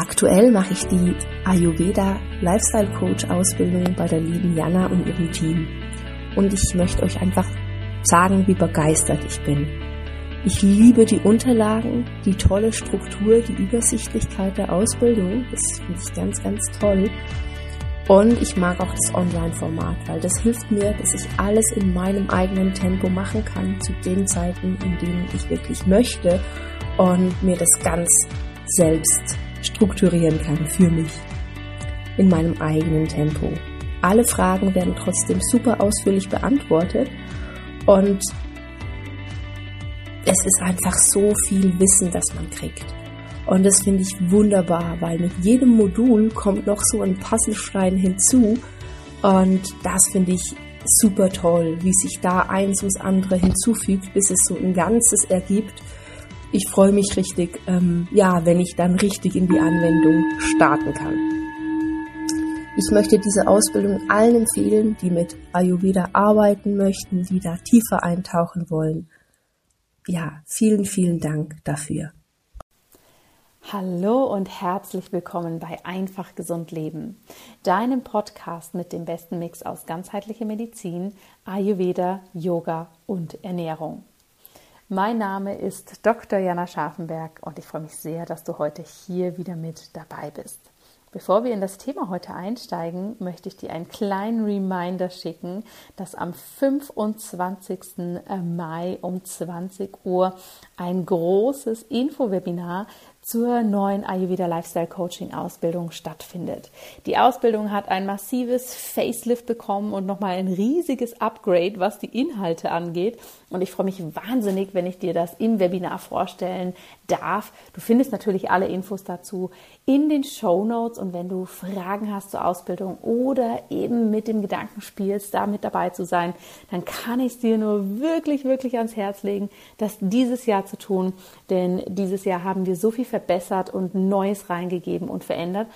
Aktuell mache ich die Ayurveda Lifestyle Coach Ausbildung bei der lieben Jana und ihrem Team. Und ich möchte euch einfach sagen, wie begeistert ich bin. Ich liebe die Unterlagen, die tolle Struktur, die Übersichtlichkeit der Ausbildung. Das finde ich ganz, ganz toll. Und ich mag auch das Online-Format, weil das hilft mir, dass ich alles in meinem eigenen Tempo machen kann, zu den Zeiten, in denen ich wirklich möchte und mir das ganz selbst strukturieren kann für mich in meinem eigenen Tempo. Alle Fragen werden trotzdem super ausführlich beantwortet und es ist einfach so viel Wissen, das man kriegt. Und das finde ich wunderbar, weil mit jedem Modul kommt noch so ein Puzzlestein hinzu. Und das finde ich super toll, wie sich da eins ins andere hinzufügt, bis es so ein Ganzes ergibt. Ich freue mich richtig, ähm, ja, wenn ich dann richtig in die Anwendung starten kann. Ich möchte diese Ausbildung allen empfehlen, die mit Ayurveda arbeiten möchten, die da tiefer eintauchen wollen. Ja, vielen, vielen Dank dafür. Hallo und herzlich willkommen bei Einfach Gesund Leben, deinem Podcast mit dem besten Mix aus ganzheitlicher Medizin, Ayurveda, Yoga und Ernährung. Mein Name ist Dr. Jana Scharfenberg und ich freue mich sehr, dass du heute hier wieder mit dabei bist. Bevor wir in das Thema heute einsteigen, möchte ich dir einen kleinen Reminder schicken, dass am 25. Mai um 20 Uhr ein großes Infowebinar zur neuen Ayurveda Lifestyle Coaching Ausbildung stattfindet. Die Ausbildung hat ein massives Facelift bekommen und nochmal ein riesiges Upgrade, was die Inhalte angeht. Und ich freue mich wahnsinnig, wenn ich dir das im Webinar vorstellen darf. Du findest natürlich alle Infos dazu in den Show Notes und wenn du Fragen hast zur Ausbildung oder eben mit dem Gedanken spielst, da mit dabei zu sein, dann kann ich es dir nur wirklich, wirklich ans Herz legen, das dieses Jahr zu tun. Denn dieses Jahr haben wir so viel und Neues reingegeben und verändert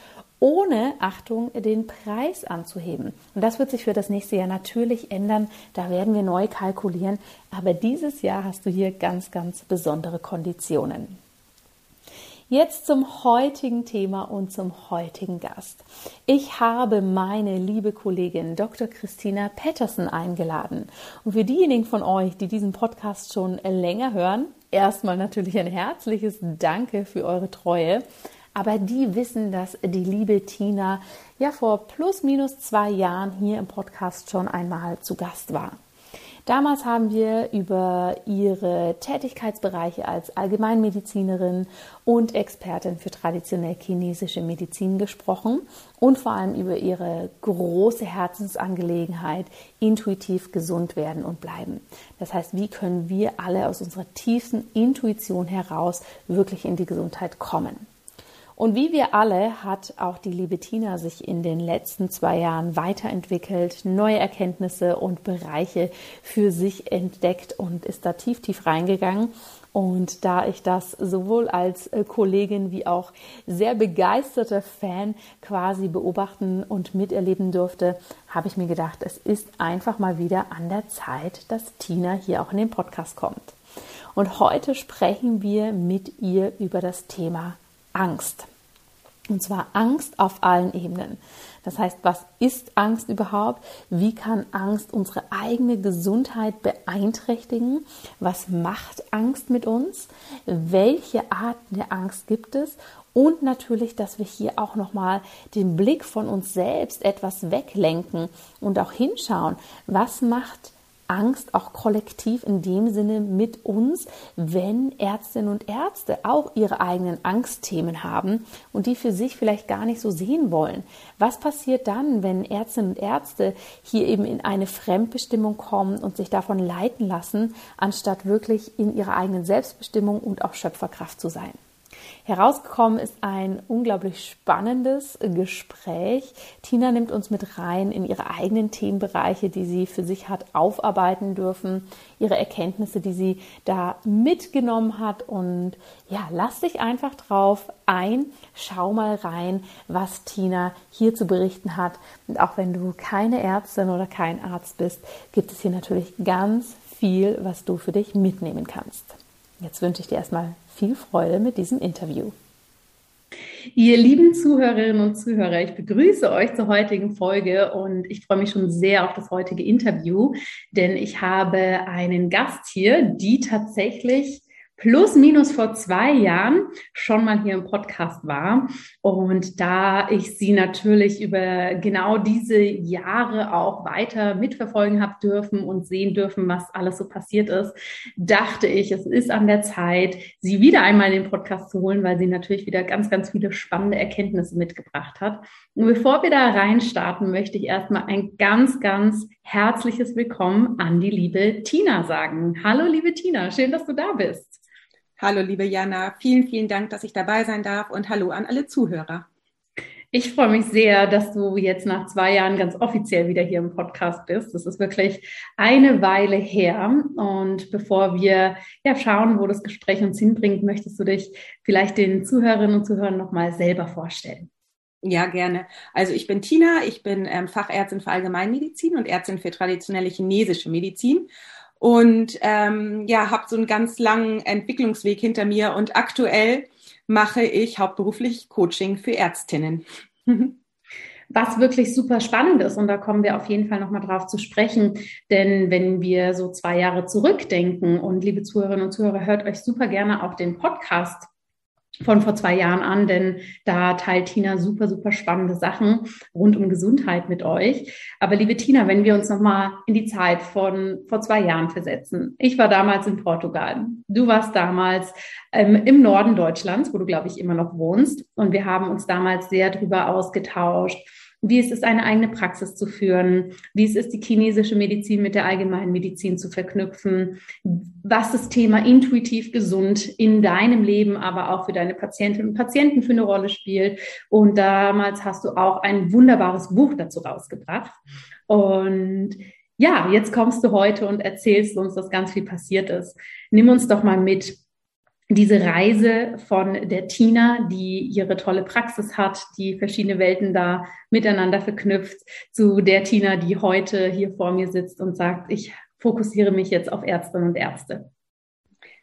ohne, Achtung, den Preis anzuheben. Und das wird sich für das nächste Jahr natürlich ändern. Da werden wir neu kalkulieren. Aber dieses Jahr hast du hier ganz, ganz besondere Konditionen. Jetzt zum heutigen Thema und zum heutigen Gast. Ich habe meine liebe Kollegin Dr. Christina Patterson eingeladen. Und für diejenigen von euch, die diesen Podcast schon länger hören, erstmal natürlich ein herzliches Danke für eure Treue. Aber die wissen, dass die liebe Tina ja vor plus minus zwei Jahren hier im Podcast schon einmal zu Gast war. Damals haben wir über ihre Tätigkeitsbereiche als Allgemeinmedizinerin und Expertin für traditionell chinesische Medizin gesprochen und vor allem über ihre große Herzensangelegenheit, intuitiv gesund werden und bleiben. Das heißt, wie können wir alle aus unserer tiefsten Intuition heraus wirklich in die Gesundheit kommen? Und wie wir alle hat auch die liebe Tina sich in den letzten zwei Jahren weiterentwickelt, neue Erkenntnisse und Bereiche für sich entdeckt und ist da tief, tief reingegangen. Und da ich das sowohl als äh, Kollegin wie auch sehr begeisterter Fan quasi beobachten und miterleben durfte, habe ich mir gedacht, es ist einfach mal wieder an der Zeit, dass Tina hier auch in den Podcast kommt. Und heute sprechen wir mit ihr über das Thema Angst. Und zwar Angst auf allen Ebenen. Das heißt, was ist Angst überhaupt? Wie kann Angst unsere eigene Gesundheit beeinträchtigen? Was macht Angst mit uns? Welche Arten der Angst gibt es? Und natürlich, dass wir hier auch nochmal den Blick von uns selbst etwas weglenken und auch hinschauen, was macht Angst auch kollektiv in dem Sinne mit uns, wenn Ärztinnen und Ärzte auch ihre eigenen Angstthemen haben und die für sich vielleicht gar nicht so sehen wollen. Was passiert dann, wenn Ärztinnen und Ärzte hier eben in eine Fremdbestimmung kommen und sich davon leiten lassen, anstatt wirklich in ihrer eigenen Selbstbestimmung und auch Schöpferkraft zu sein? Herausgekommen ist ein unglaublich spannendes Gespräch. Tina nimmt uns mit rein in ihre eigenen Themenbereiche, die sie für sich hat aufarbeiten dürfen, ihre Erkenntnisse, die sie da mitgenommen hat. Und ja, lass dich einfach drauf ein, schau mal rein, was Tina hier zu berichten hat. Und auch wenn du keine Ärztin oder kein Arzt bist, gibt es hier natürlich ganz viel, was du für dich mitnehmen kannst. Jetzt wünsche ich dir erstmal viel Freude mit diesem Interview. Ihr lieben Zuhörerinnen und Zuhörer, ich begrüße euch zur heutigen Folge und ich freue mich schon sehr auf das heutige Interview, denn ich habe einen Gast hier, die tatsächlich plus minus vor zwei Jahren schon mal hier im Podcast war. Und da ich sie natürlich über genau diese Jahre auch weiter mitverfolgen habe dürfen und sehen dürfen, was alles so passiert ist, dachte ich, es ist an der Zeit, sie wieder einmal in den Podcast zu holen, weil sie natürlich wieder ganz, ganz viele spannende Erkenntnisse mitgebracht hat. Und bevor wir da reinstarten, möchte ich erstmal ein ganz, ganz herzliches Willkommen an die liebe Tina sagen. Hallo, liebe Tina, schön, dass du da bist. Hallo, liebe Jana. Vielen, vielen Dank, dass ich dabei sein darf und hallo an alle Zuhörer. Ich freue mich sehr, dass du jetzt nach zwei Jahren ganz offiziell wieder hier im Podcast bist. Das ist wirklich eine Weile her. Und bevor wir ja schauen, wo das Gespräch uns hinbringt, möchtest du dich vielleicht den Zuhörerinnen und Zuhörern nochmal selber vorstellen? Ja, gerne. Also ich bin Tina, ich bin ähm, Fachärztin für Allgemeinmedizin und Ärztin für traditionelle chinesische Medizin und ähm, ja, habe so einen ganz langen Entwicklungsweg hinter mir und aktuell mache ich hauptberuflich Coaching für Ärztinnen. Was wirklich super spannend ist, und da kommen wir auf jeden Fall nochmal drauf zu sprechen, denn wenn wir so zwei Jahre zurückdenken und liebe Zuhörerinnen und Zuhörer, hört euch super gerne auch den Podcast von vor zwei Jahren an, denn da teilt Tina super, super spannende Sachen rund um Gesundheit mit euch. Aber liebe Tina, wenn wir uns nochmal in die Zeit von vor zwei Jahren versetzen. Ich war damals in Portugal. Du warst damals ähm, im Norden Deutschlands, wo du, glaube ich, immer noch wohnst. Und wir haben uns damals sehr drüber ausgetauscht, wie es ist, eine eigene Praxis zu führen, wie es ist, die chinesische Medizin mit der allgemeinen Medizin zu verknüpfen, was das Thema intuitiv gesund in deinem Leben, aber auch für deine Patientinnen und Patienten für eine Rolle spielt. Und damals hast du auch ein wunderbares Buch dazu rausgebracht. Und ja, jetzt kommst du heute und erzählst uns, dass ganz viel passiert ist. Nimm uns doch mal mit diese Reise von der Tina, die ihre tolle Praxis hat, die verschiedene Welten da miteinander verknüpft, zu der Tina, die heute hier vor mir sitzt und sagt, ich fokussiere mich jetzt auf Ärztinnen und Ärzte.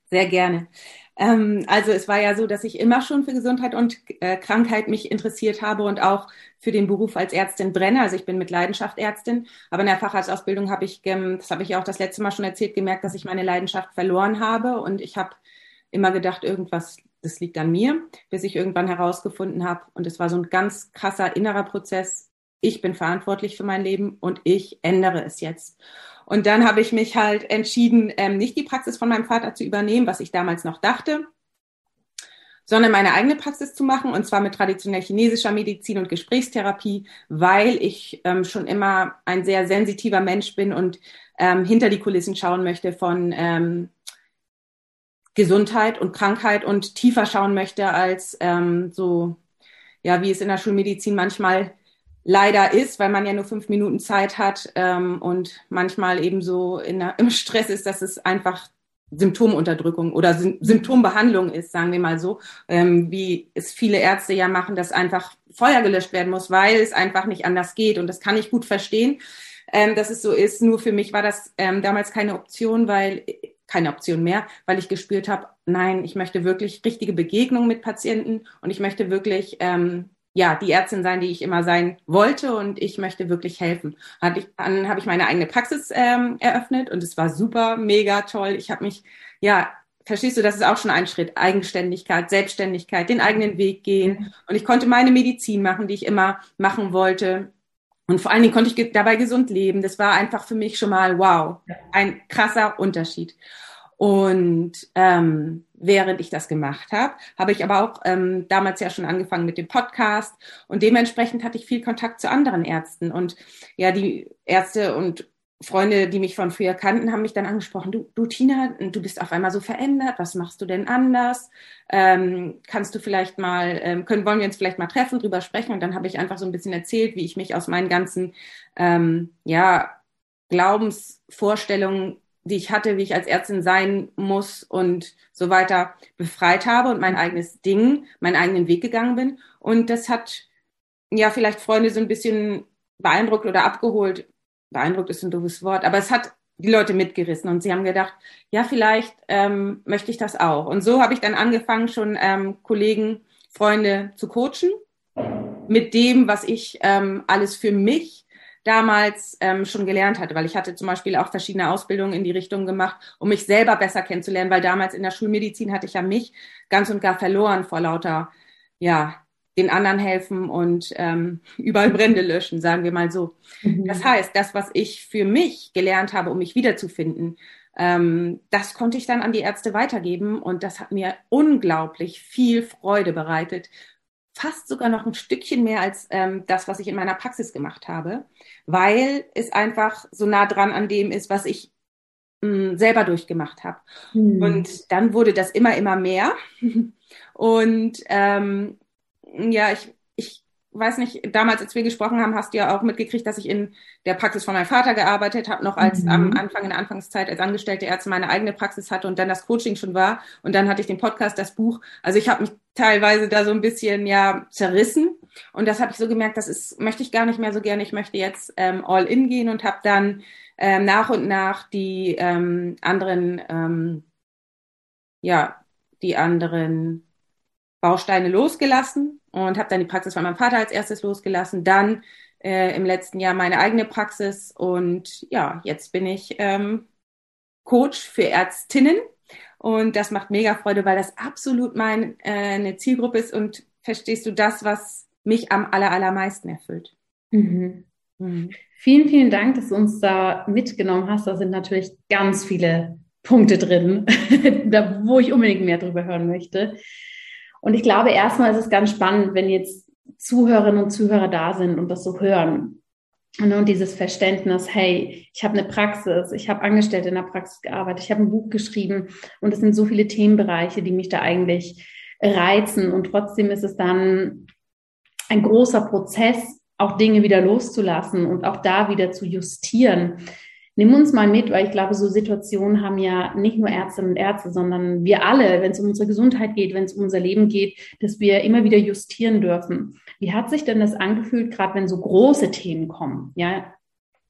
Sehr gerne. Ähm, also es war ja so, dass ich immer schon für Gesundheit und äh, Krankheit mich interessiert habe und auch für den Beruf als Ärztin brenne. Also ich bin mit Leidenschaft Ärztin, aber in der Facharztausbildung habe ich, das habe ich ja auch das letzte Mal schon erzählt, gemerkt, dass ich meine Leidenschaft verloren habe und ich habe immer gedacht, irgendwas, das liegt an mir, bis ich irgendwann herausgefunden habe. Und es war so ein ganz krasser innerer Prozess. Ich bin verantwortlich für mein Leben und ich ändere es jetzt. Und dann habe ich mich halt entschieden, ähm, nicht die Praxis von meinem Vater zu übernehmen, was ich damals noch dachte, sondern meine eigene Praxis zu machen, und zwar mit traditionell chinesischer Medizin und Gesprächstherapie, weil ich ähm, schon immer ein sehr sensitiver Mensch bin und ähm, hinter die Kulissen schauen möchte von ähm, Gesundheit und Krankheit und tiefer schauen möchte als ähm, so, ja, wie es in der Schulmedizin manchmal leider ist, weil man ja nur fünf Minuten Zeit hat ähm, und manchmal eben so in der, im Stress ist, dass es einfach Symptomunterdrückung oder Symptombehandlung ist, sagen wir mal so, ähm, wie es viele Ärzte ja machen, dass einfach Feuer gelöscht werden muss, weil es einfach nicht anders geht. Und das kann ich gut verstehen, ähm, dass es so ist. Nur für mich war das ähm, damals keine Option, weil keine Option mehr, weil ich gespürt habe, nein, ich möchte wirklich richtige Begegnungen mit Patienten und ich möchte wirklich ähm, ja die Ärztin sein, die ich immer sein wollte und ich möchte wirklich helfen. Dann habe ich meine eigene Praxis ähm, eröffnet und es war super, mega toll. Ich habe mich ja verstehst du, das ist auch schon ein Schritt. Eigenständigkeit, Selbstständigkeit, den eigenen Weg gehen. Und ich konnte meine Medizin machen, die ich immer machen wollte. Und vor allen Dingen konnte ich dabei gesund leben. Das war einfach für mich schon mal wow, ein krasser Unterschied. Und ähm, während ich das gemacht habe, habe ich aber auch ähm, damals ja schon angefangen mit dem Podcast und dementsprechend hatte ich viel Kontakt zu anderen Ärzten und ja, die Ärzte und Freunde, die mich von früher kannten, haben mich dann angesprochen, du, du Tina, du bist auf einmal so verändert, was machst du denn anders? Ähm, kannst du vielleicht mal, ähm, können, wollen wir uns vielleicht mal treffen, drüber sprechen? Und dann habe ich einfach so ein bisschen erzählt, wie ich mich aus meinen ganzen, ähm, ja, Glaubensvorstellungen, die ich hatte, wie ich als Ärztin sein muss und so weiter, befreit habe und mein eigenes Ding, meinen eigenen Weg gegangen bin. Und das hat ja vielleicht Freunde so ein bisschen beeindruckt oder abgeholt, beeindruckt ist ein doofes Wort, aber es hat die Leute mitgerissen und sie haben gedacht, ja, vielleicht ähm, möchte ich das auch. Und so habe ich dann angefangen, schon ähm, Kollegen Freunde zu coachen mit dem, was ich ähm, alles für mich damals ähm, schon gelernt hatte, weil ich hatte zum Beispiel auch verschiedene Ausbildungen in die Richtung gemacht, um mich selber besser kennenzulernen, weil damals in der Schulmedizin hatte ich ja mich ganz und gar verloren vor lauter, ja, den anderen helfen und ähm, überall Brände löschen, sagen wir mal so. Mhm. Das heißt, das, was ich für mich gelernt habe, um mich wiederzufinden, ähm, das konnte ich dann an die Ärzte weitergeben und das hat mir unglaublich viel Freude bereitet. Fast sogar noch ein Stückchen mehr als ähm, das, was ich in meiner Praxis gemacht habe, weil es einfach so nah dran an dem ist, was ich mh, mm, selber durchgemacht habe. Mhm. Und dann wurde das immer, immer mehr. und ähm, ja, ich, ich weiß nicht, damals, als wir gesprochen haben, hast du ja auch mitgekriegt, dass ich in der Praxis von meinem Vater gearbeitet habe, noch als mhm. am Anfang in der Anfangszeit als angestellte Ärzte meine eigene Praxis hatte und dann das Coaching schon war und dann hatte ich den Podcast, das Buch. Also ich habe mich teilweise da so ein bisschen ja zerrissen und das habe ich so gemerkt, das ist möchte ich gar nicht mehr so gerne. Ich möchte jetzt ähm, all in gehen und habe dann ähm, nach und nach die ähm, anderen ähm, ja die anderen Bausteine losgelassen und habe dann die Praxis von meinem Vater als erstes losgelassen, dann äh, im letzten Jahr meine eigene Praxis und ja, jetzt bin ich ähm, Coach für Ärztinnen und das macht mega Freude, weil das absolut meine äh, Zielgruppe ist und verstehst du das, was mich am aller, allermeisten erfüllt. Mhm. Mhm. Vielen, vielen Dank, dass du uns da mitgenommen hast. Da sind natürlich ganz viele Punkte drin, da, wo ich unbedingt mehr darüber hören möchte. Und ich glaube, erstmal ist es ganz spannend, wenn jetzt Zuhörerinnen und Zuhörer da sind und das so hören. Und dieses Verständnis, hey, ich habe eine Praxis, ich habe Angestellte in der Praxis gearbeitet, ich habe ein Buch geschrieben und es sind so viele Themenbereiche, die mich da eigentlich reizen. Und trotzdem ist es dann ein großer Prozess, auch Dinge wieder loszulassen und auch da wieder zu justieren. Nimm uns mal mit, weil ich glaube, so Situationen haben ja nicht nur Ärztinnen und Ärzte, sondern wir alle, wenn es um unsere Gesundheit geht, wenn es um unser Leben geht, dass wir immer wieder justieren dürfen. Wie hat sich denn das angefühlt, gerade wenn so große Themen kommen? Ja,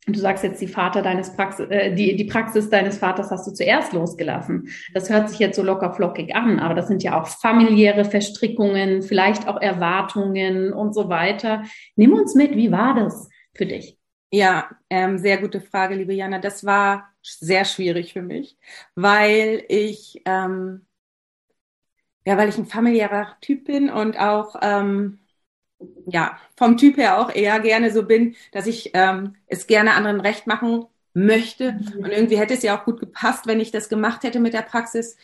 du sagst jetzt, die Vater deines Praxis, äh, die, die Praxis deines Vaters hast du zuerst losgelassen. Das hört sich jetzt so locker flockig an, aber das sind ja auch familiäre Verstrickungen, vielleicht auch Erwartungen und so weiter. Nimm uns mit, wie war das für dich? Ja, ähm, sehr gute Frage, liebe Jana. Das war sehr schwierig für mich, weil ich, ähm, ja, weil ich ein familiärer Typ bin und auch, ähm, ja, vom Typ her auch eher gerne so bin, dass ich ähm, es gerne anderen recht machen möchte. Mhm. Und irgendwie hätte es ja auch gut gepasst, wenn ich das gemacht hätte mit der Praxis.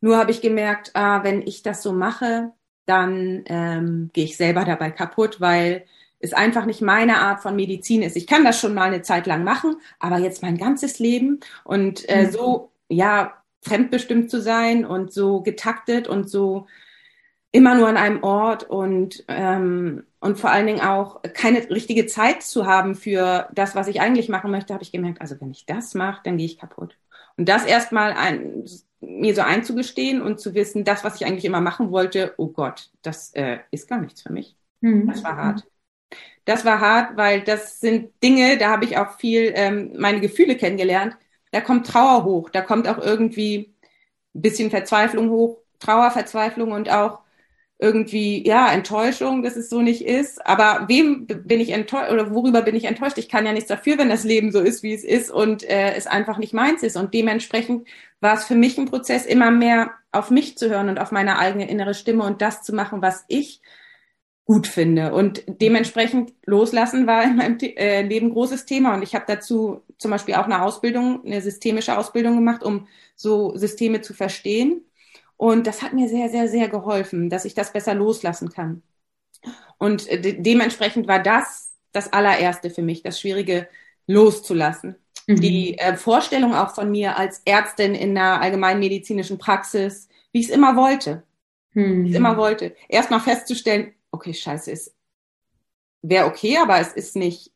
Nur habe ich gemerkt, ah, wenn ich das so mache, dann ähm, gehe ich selber dabei kaputt, weil es einfach nicht meine Art von Medizin ist. Ich kann das schon mal eine Zeit lang machen, aber jetzt mein ganzes Leben und äh, mhm. so, ja, fremdbestimmt zu sein und so getaktet und so immer nur an einem Ort und, ähm, und vor allen Dingen auch keine richtige Zeit zu haben für das, was ich eigentlich machen möchte, habe ich gemerkt, also wenn ich das mache, dann gehe ich kaputt. Und das erstmal ein, mir so einzugestehen und zu wissen, das, was ich eigentlich immer machen wollte, oh Gott, das äh, ist gar nichts für mich. Mhm. Das war hart das war hart, weil das sind Dinge, da habe ich auch viel ähm, meine Gefühle kennengelernt. Da kommt Trauer hoch, da kommt auch irgendwie ein bisschen Verzweiflung hoch, Trauer, Verzweiflung und auch irgendwie, ja, Enttäuschung, dass es so nicht ist. Aber wem bin ich enttäuscht oder worüber bin ich enttäuscht? Ich kann ja nichts dafür, wenn das Leben so ist, wie es ist und äh, es einfach nicht meins ist. Und dementsprechend war es für mich ein Prozess, immer mehr auf mich zu hören und auf meine eigene innere Stimme und das zu machen, was ich gut finde. Und dementsprechend loslassen war in meinem äh, Leben großes Thema. Und ich habe dazu zum Beispiel auch eine Ausbildung, eine systemische Ausbildung gemacht, um so Systeme zu verstehen. Und das hat mir sehr, sehr, sehr geholfen, dass ich das besser loslassen kann. Und äh, de dementsprechend war das das allererste für mich, das Schwierige loszulassen. Mhm. Die äh, Vorstellung auch von mir als Ärztin in einer allgemeinmedizinischen Praxis, wie ich es immer wollte. Mhm. Wie ich es immer wollte. Erstmal festzustellen, okay, scheiße, es wäre okay, aber es ist nicht,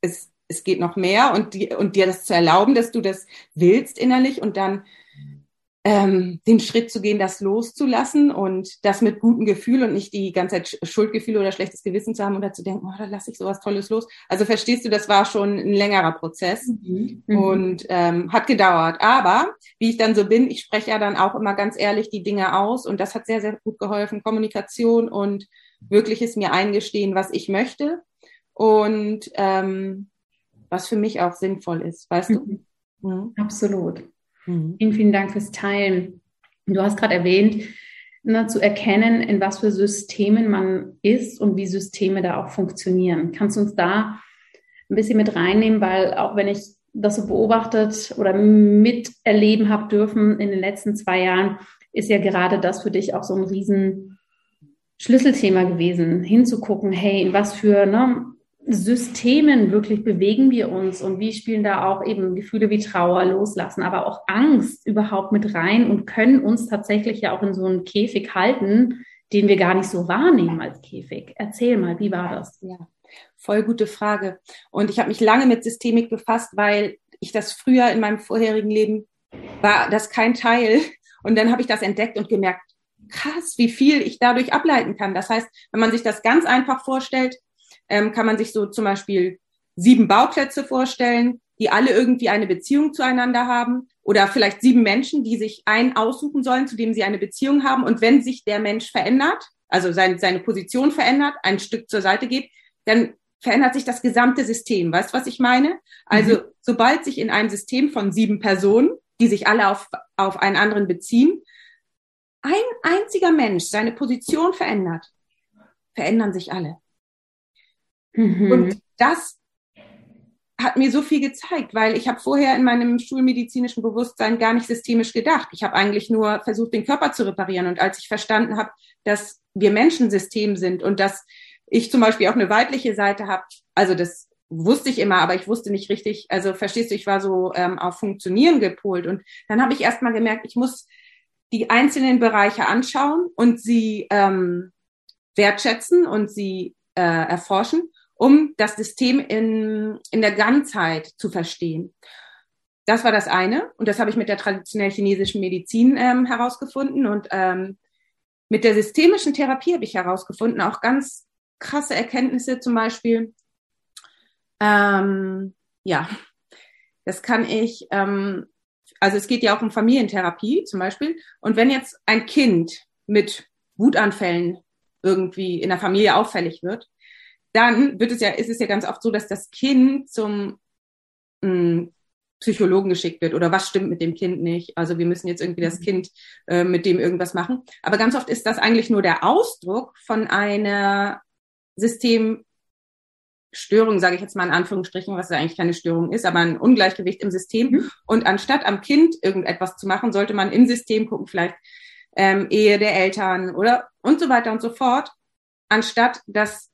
es, es geht noch mehr und, die, und dir das zu erlauben, dass du das willst innerlich und dann ähm, den Schritt zu gehen, das loszulassen und das mit gutem Gefühl und nicht die ganze Zeit Schuldgefühle oder schlechtes Gewissen zu haben oder zu denken, oh, da lasse ich sowas Tolles los. Also verstehst du, das war schon ein längerer Prozess mhm. mhm. und ähm, hat gedauert. Aber wie ich dann so bin, ich spreche ja dann auch immer ganz ehrlich die Dinge aus und das hat sehr, sehr gut geholfen. Kommunikation und wirkliches mir eingestehen, was ich möchte und ähm, was für mich auch sinnvoll ist, weißt mhm. du? Mhm. Absolut. Mhm. Vielen, vielen Dank fürs Teilen. Du hast gerade erwähnt, ne, zu erkennen, in was für Systemen man ist und wie Systeme da auch funktionieren. Kannst du uns da ein bisschen mit reinnehmen, weil auch wenn ich das so beobachtet oder miterleben habe dürfen in den letzten zwei Jahren, ist ja gerade das für dich auch so ein riesen Schlüsselthema gewesen, hinzugucken, hey, in was für ne, Systemen wirklich bewegen wir uns und wie spielen da auch eben Gefühle wie Trauer, Loslassen, aber auch Angst überhaupt mit rein und können uns tatsächlich ja auch in so einen Käfig halten, den wir gar nicht so wahrnehmen als Käfig. Erzähl mal, wie war das? Ja, voll gute Frage. Und ich habe mich lange mit Systemik befasst, weil ich das früher in meinem vorherigen Leben war das kein Teil. Und dann habe ich das entdeckt und gemerkt, krass, wie viel ich dadurch ableiten kann. Das heißt, wenn man sich das ganz einfach vorstellt, ähm, kann man sich so zum Beispiel sieben Bauplätze vorstellen, die alle irgendwie eine Beziehung zueinander haben oder vielleicht sieben Menschen, die sich einen aussuchen sollen, zu dem sie eine Beziehung haben. Und wenn sich der Mensch verändert, also sein, seine Position verändert, ein Stück zur Seite geht, dann verändert sich das gesamte System. Weißt du, was ich meine? Also mhm. sobald sich in einem System von sieben Personen, die sich alle auf, auf einen anderen beziehen, ein einziger Mensch seine Position verändert, verändern sich alle. Mhm. Und das hat mir so viel gezeigt, weil ich habe vorher in meinem schulmedizinischen Bewusstsein gar nicht systemisch gedacht. Ich habe eigentlich nur versucht, den Körper zu reparieren. Und als ich verstanden habe, dass wir Menschensystem sind und dass ich zum Beispiel auch eine weibliche Seite habe, also das wusste ich immer, aber ich wusste nicht richtig, also verstehst du, ich war so ähm, auf Funktionieren gepolt. Und dann habe ich erst mal gemerkt, ich muss die einzelnen Bereiche anschauen und sie ähm, wertschätzen und sie äh, erforschen um das System in, in der Ganzheit zu verstehen. Das war das eine und das habe ich mit der traditionell chinesischen Medizin ähm, herausgefunden und ähm, mit der systemischen Therapie habe ich herausgefunden auch ganz krasse Erkenntnisse zum Beispiel. Ähm, ja, das kann ich, ähm, also es geht ja auch um Familientherapie zum Beispiel. Und wenn jetzt ein Kind mit Wutanfällen irgendwie in der Familie auffällig wird, dann wird es ja, ist es ja ganz oft so, dass das Kind zum mh, hm, Psychologen geschickt wird oder was stimmt mit dem Kind nicht. Also wir müssen jetzt irgendwie das mhm. Kind äh, mit dem irgendwas machen. Aber ganz oft ist das eigentlich nur der Ausdruck von einer Systemstörung, sage ich jetzt mal in Anführungsstrichen, was ja eigentlich keine Störung ist, aber ein Ungleichgewicht im System. Mhm. Und anstatt am Kind irgendetwas zu machen, sollte man im System gucken, vielleicht ähm, Ehe der Eltern oder und so weiter und so fort, anstatt das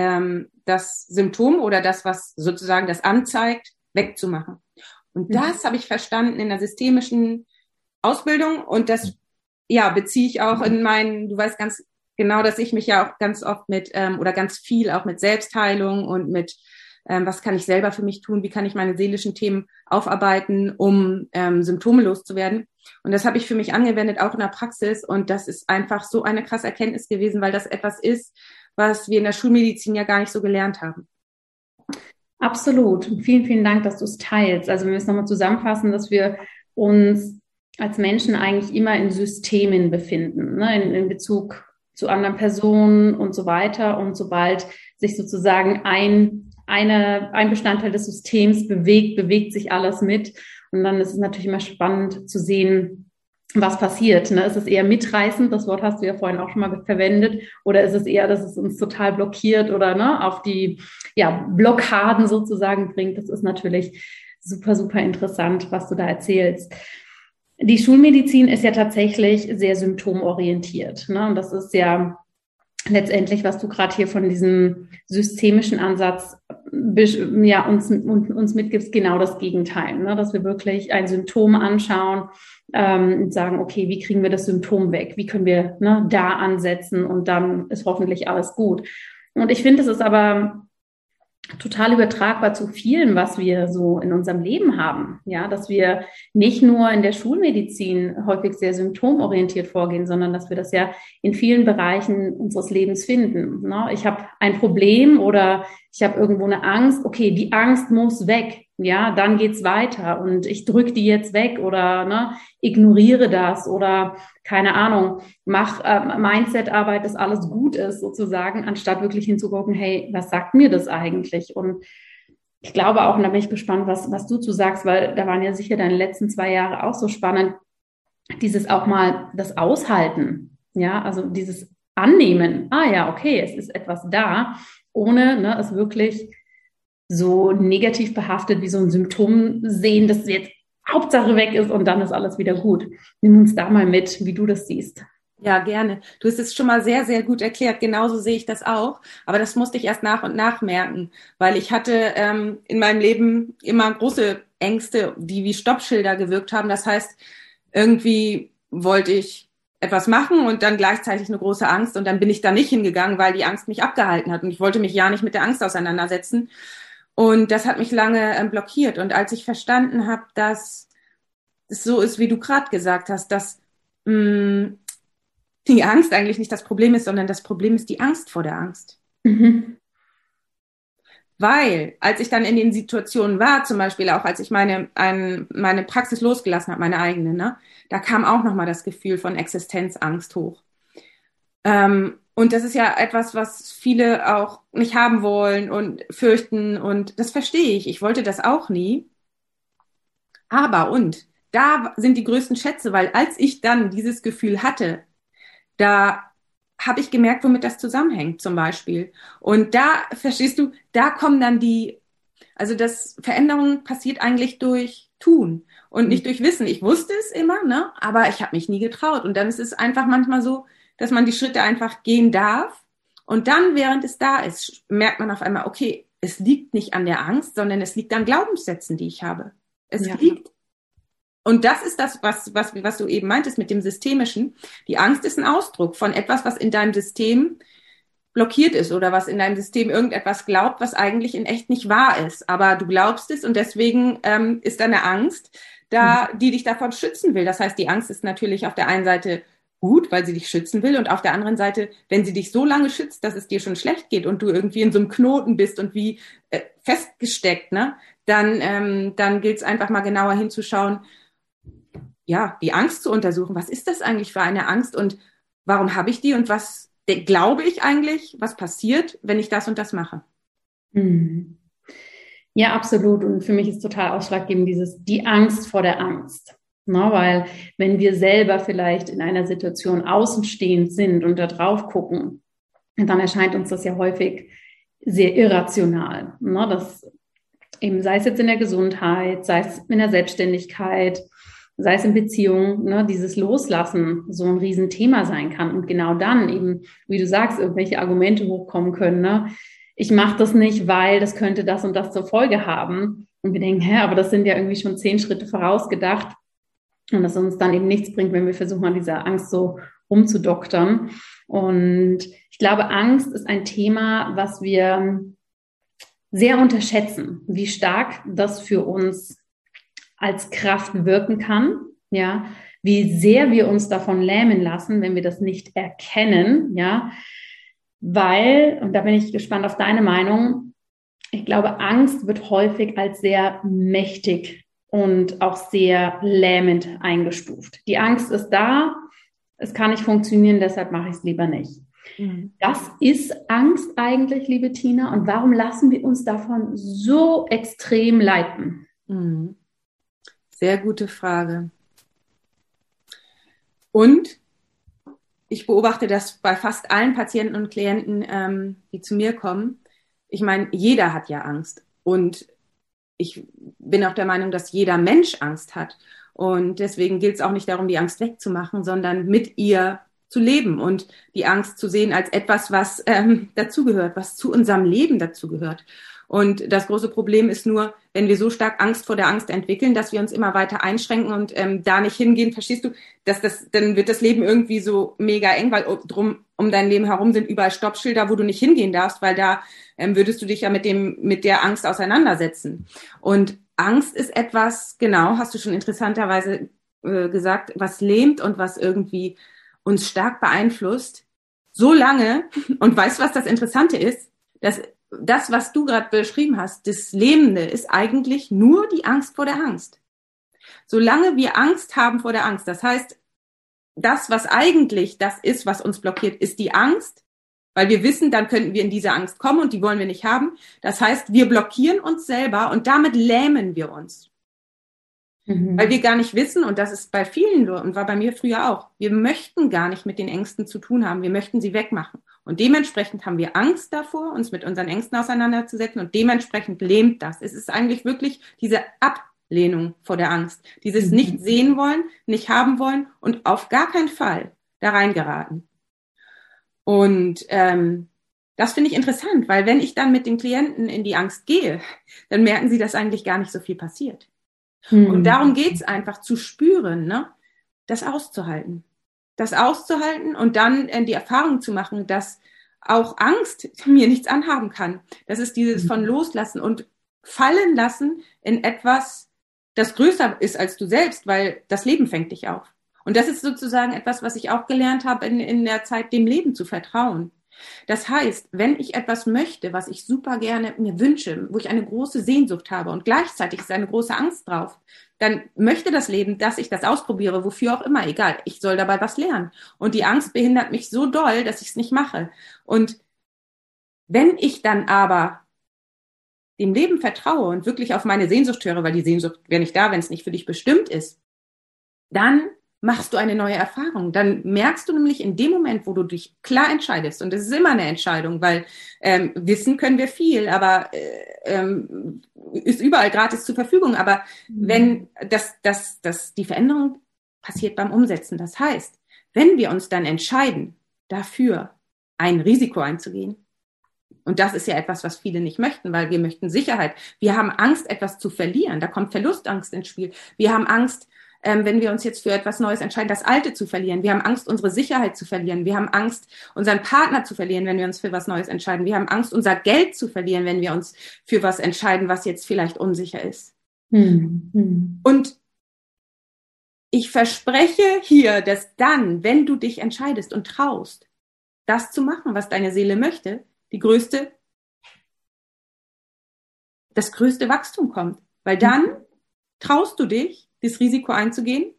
ähm, das Symptom oder das, was sozusagen das anzeigt, wegzumachen. Und mhm. das habe ich verstanden in der systemischen Ausbildung und das ja beziehe ich auch in meinen, du weißt ganz genau, dass ich mich ja auch ganz oft mit ähm, oder ganz viel auch mit Selbstheilung und mit ähm, was kann ich selber für mich tun, wie kann ich meine seelischen Themen aufarbeiten, um ähm, Symptome loszuwerden. Und das habe ich für mich angewendet, auch in der Praxis. Und das ist einfach so eine krasse Erkenntnis gewesen, weil das etwas ist, was wir in der Schulmedizin ja gar nicht so gelernt haben. Absolut. Vielen, vielen Dank, dass du es teilst. Also wir müssen nochmal zusammenfassen, dass wir uns als Menschen eigentlich immer in Systemen befinden, ne? in, in Bezug zu anderen Personen und so weiter. Und sobald sich sozusagen ein, eine, ein Bestandteil des Systems bewegt, bewegt sich alles mit. Und dann ist es natürlich immer spannend zu sehen, was passiert. Ne? Ist es eher mitreißend, das Wort hast du ja vorhin auch schon mal verwendet, oder ist es eher, dass es uns total blockiert oder ne, auf die ja, Blockaden sozusagen bringt? Das ist natürlich super, super interessant, was du da erzählst. Die Schulmedizin ist ja tatsächlich sehr symptomorientiert. Ne? Und das ist ja letztendlich, was du gerade hier von diesem systemischen Ansatz ja, uns, uns mitgibst, genau das Gegenteil. Ne? Dass wir wirklich ein Symptom anschauen ähm, und sagen, okay, wie kriegen wir das Symptom weg? Wie können wir ne, da ansetzen und dann ist hoffentlich alles gut. Und ich finde, es ist aber total übertragbar zu vielen, was wir so in unserem Leben haben. Ja, dass wir nicht nur in der Schulmedizin häufig sehr symptomorientiert vorgehen, sondern dass wir das ja in vielen Bereichen unseres Lebens finden. Ne? Ich habe ein Problem oder ich habe irgendwo eine Angst. Okay, die Angst muss weg ja, dann geht's weiter und ich drücke die jetzt weg oder ne, ignoriere das oder keine Ahnung, mach äh, Mindset-Arbeit, dass alles gut ist sozusagen, anstatt wirklich hinzugucken, hey, was sagt mir das eigentlich? Und ich glaube auch, und da bin ich gespannt, was, was du zu sagst, weil da waren ja sicher deine letzten zwei Jahre auch so spannend, dieses auch mal das Aushalten, ja, also dieses Annehmen, ah ja, okay, es ist etwas da, ohne ne, es wirklich so negativ behaftet wie so ein Symptom sehen, dass jetzt Hauptsache weg ist und dann ist alles wieder gut. Nimm uns da mal mit, wie du das siehst. Ja, gerne. Du hast es schon mal sehr, sehr gut erklärt. Genauso sehe ich das auch. Aber das musste ich erst nach und nach merken, weil ich hatte ähm, in meinem Leben immer große Ängste, die wie Stoppschilder gewirkt haben. Das heißt, irgendwie wollte ich etwas machen und dann gleichzeitig eine große Angst und dann bin ich da nicht hingegangen, weil die Angst mich abgehalten hat und ich wollte mich ja nicht mit der Angst auseinandersetzen. Und das hat mich lange ähm, blockiert. Und als ich verstanden habe, dass es so ist, wie du gerade gesagt hast, dass mh, mm, die Angst eigentlich nicht das Problem ist, sondern das Problem ist die Angst vor der Angst. Mhm. Weil, als ich dann in den Situationen war, zum Beispiel auch als ich meine, ein, meine Praxis losgelassen habe, meine eigene, ne, da kam auch nochmal das Gefühl von Existenzangst hoch. Ähm, und das ist ja etwas, was viele auch nicht haben wollen und fürchten. Und das verstehe ich. Ich wollte das auch nie. Aber und da sind die größten Schätze, weil als ich dann dieses Gefühl hatte, da habe ich gemerkt, womit das zusammenhängt, zum Beispiel. Und da, verstehst du, da kommen dann die, also das Veränderung passiert eigentlich durch Tun und nicht durch Wissen. Ich wusste es immer, ne, aber ich habe mich nie getraut. Und dann ist es einfach manchmal so, dass man die Schritte einfach gehen darf. Und dann, während es da ist, merkt man auf einmal, okay, es liegt nicht an der Angst, sondern es liegt an Glaubenssätzen, die ich habe. Es ja. liegt. Und das ist das, was, was, was du eben meintest mit dem Systemischen. Die Angst ist ein Ausdruck von etwas, was in deinem System blockiert ist oder was in deinem System irgendetwas glaubt, was eigentlich in echt nicht wahr ist. Aber du glaubst es und deswegen ähm, ist deine Angst da, mhm. die dich davon schützen will. Das heißt, die Angst ist natürlich auf der einen Seite gut, weil sie dich schützen will. Und auf der anderen Seite, wenn sie dich so lange schützt, dass es dir schon schlecht geht und du irgendwie in so einem Knoten bist und wie äh, festgesteckt, ne, dann, ähm, dann gilt es einfach mal genauer hinzuschauen, ja, die Angst zu untersuchen. Was ist das eigentlich für eine Angst und warum habe ich die und was glaube ich eigentlich, was passiert, wenn ich das und das mache? Mhm. Ja, absolut. Und für mich ist total ausschlaggebend dieses, die Angst vor der Angst. Na, ne, weil wenn wir selber vielleicht in einer Situation außenstehend sind und da drauf gucken, dann erscheint uns das ja häufig sehr irrational. Na, ne, das eben sei es jetzt in der Gesundheit, sei es in der Selbstständigkeit, sei es in Beziehungen, ne, dieses Loslassen so ein Riesenthema sein kann. Und genau dann eben, wie du sagst, irgendwelche Argumente hochkommen können. Ne? Ich mache das nicht, weil das könnte das und das zur Folge haben. Und wir denken, hä, aber das sind ja irgendwie schon zehn Schritte vorausgedacht. Und dass uns dann eben nichts bringt, wenn wir versuchen, an dieser Angst so rumzudoktern. Und ich glaube, Angst ist ein Thema, was wir sehr unterschätzen, wie stark das für uns als Kraft wirken kann, ja, wie sehr wir uns davon lähmen lassen, wenn wir das nicht erkennen, ja, weil, und da bin ich gespannt auf deine Meinung, ich glaube, Angst wird häufig als sehr mächtig und auch sehr lähmend eingestuft. Die Angst ist da, es kann nicht funktionieren, deshalb mache ich es lieber nicht. Mhm. Das ist Angst eigentlich, liebe Tina, und warum lassen wir uns davon so extrem leiten? Mhm. Sehr gute Frage. Und ich beobachte das bei fast allen Patienten und Klienten, ähm, die zu mir kommen. Ich meine, jeder hat ja Angst. Und ich bin auch der Meinung, dass jeder Mensch Angst hat. Und deswegen gilt es auch nicht darum, die Angst wegzumachen, sondern mit ihr zu leben und die Angst zu sehen als etwas, was ähm, dazugehört, was zu unserem Leben dazugehört. Und das große Problem ist nur, wenn wir so stark Angst vor der Angst entwickeln, dass wir uns immer weiter einschränken und ähm, da nicht hingehen, verstehst du, dass das, dann wird das Leben irgendwie so mega eng, weil drum um dein Leben herum sind überall Stoppschilder, wo du nicht hingehen darfst, weil da ähm, würdest du dich ja mit dem, mit der Angst auseinandersetzen. Und Angst ist etwas, genau, hast du schon interessanterweise äh, gesagt, was lähmt und was irgendwie uns stark beeinflusst. So lange, und weißt du, was das Interessante ist? Dass das, was du gerade beschrieben hast, das Lähmende ist eigentlich nur die Angst vor der Angst. Solange wir Angst haben vor der Angst, das heißt, das, was eigentlich das ist, was uns blockiert, ist die Angst, weil wir wissen, dann könnten wir in diese Angst kommen und die wollen wir nicht haben. Das heißt, wir blockieren uns selber und damit lähmen wir uns. Mhm. Weil wir gar nicht wissen, und das ist bei vielen und war bei mir früher auch, wir möchten gar nicht mit den Ängsten zu tun haben, wir möchten sie wegmachen. Und dementsprechend haben wir Angst davor, uns mit unseren Ängsten auseinanderzusetzen und dementsprechend lähmt das. Es ist eigentlich wirklich diese Ablehnung vor der Angst, dieses mhm. nicht sehen wollen, nicht haben wollen und auf gar keinen Fall da reingeraten. Und ähm, das finde ich interessant, weil wenn ich dann mit den Klienten in die Angst gehe, dann merken sie, dass eigentlich gar nicht so viel passiert. Mhm. Und darum geht's einfach zu spüren, ne? das auszuhalten. Das auszuhalten und dann äh, die Erfahrung zu machen, dass auch Angst mir nichts anhaben kann. Das ist dieses von mhm. loslassen und fallen lassen in etwas, das größer ist als du selbst, weil das Leben fängt dich auf. Und das ist sozusagen etwas, was ich auch gelernt habe in, in der Zeit, dem Leben zu vertrauen. Das heißt, wenn ich etwas möchte, was ich super gerne mir wünsche, wo ich eine große Sehnsucht habe und gleichzeitig ist eine große Angst drauf, dann möchte das Leben, dass ich das ausprobiere, wofür auch immer, egal. Ich soll dabei was lernen. Und die Angst behindert mich so doll, dass ich es nicht mache. Und wenn ich dann aber dem Leben vertraue und wirklich auf meine Sehnsucht höre, weil die Sehnsucht wäre nicht da, wenn es nicht für dich bestimmt ist, dann machst du eine neue Erfahrung. Dann merkst du nämlich in dem Moment, wo du dich klar entscheidest, und es ist immer eine Entscheidung, weil ähm, wissen können wir viel, aber äh, ähm, ist überall gratis zur Verfügung. Aber mhm. wenn das, das, das, die Veränderung passiert beim Umsetzen. Das heißt, wenn wir uns dann entscheiden, dafür ein Risiko einzugehen, und das ist ja etwas, was viele nicht möchten, weil wir möchten Sicherheit. Wir haben Angst, etwas zu verlieren. Da kommt Verlustangst ins Spiel. Wir haben Angst, ähm, wenn wir uns jetzt für etwas Neues entscheiden, das Alte zu verlieren. Wir haben Angst, unsere Sicherheit zu verlieren. Wir haben Angst, unseren Partner zu verlieren, wenn wir uns für was Neues entscheiden. Wir haben Angst, unser Geld zu verlieren, wenn wir uns für was entscheiden, was jetzt vielleicht unsicher ist. Hm. Hm. Und ich verspreche hier, dass dann, wenn du dich entscheidest und traust, das zu machen, was deine Seele möchte, die größte, das größte Wachstum kommt. Weil dann traust du dich, das Risiko einzugehen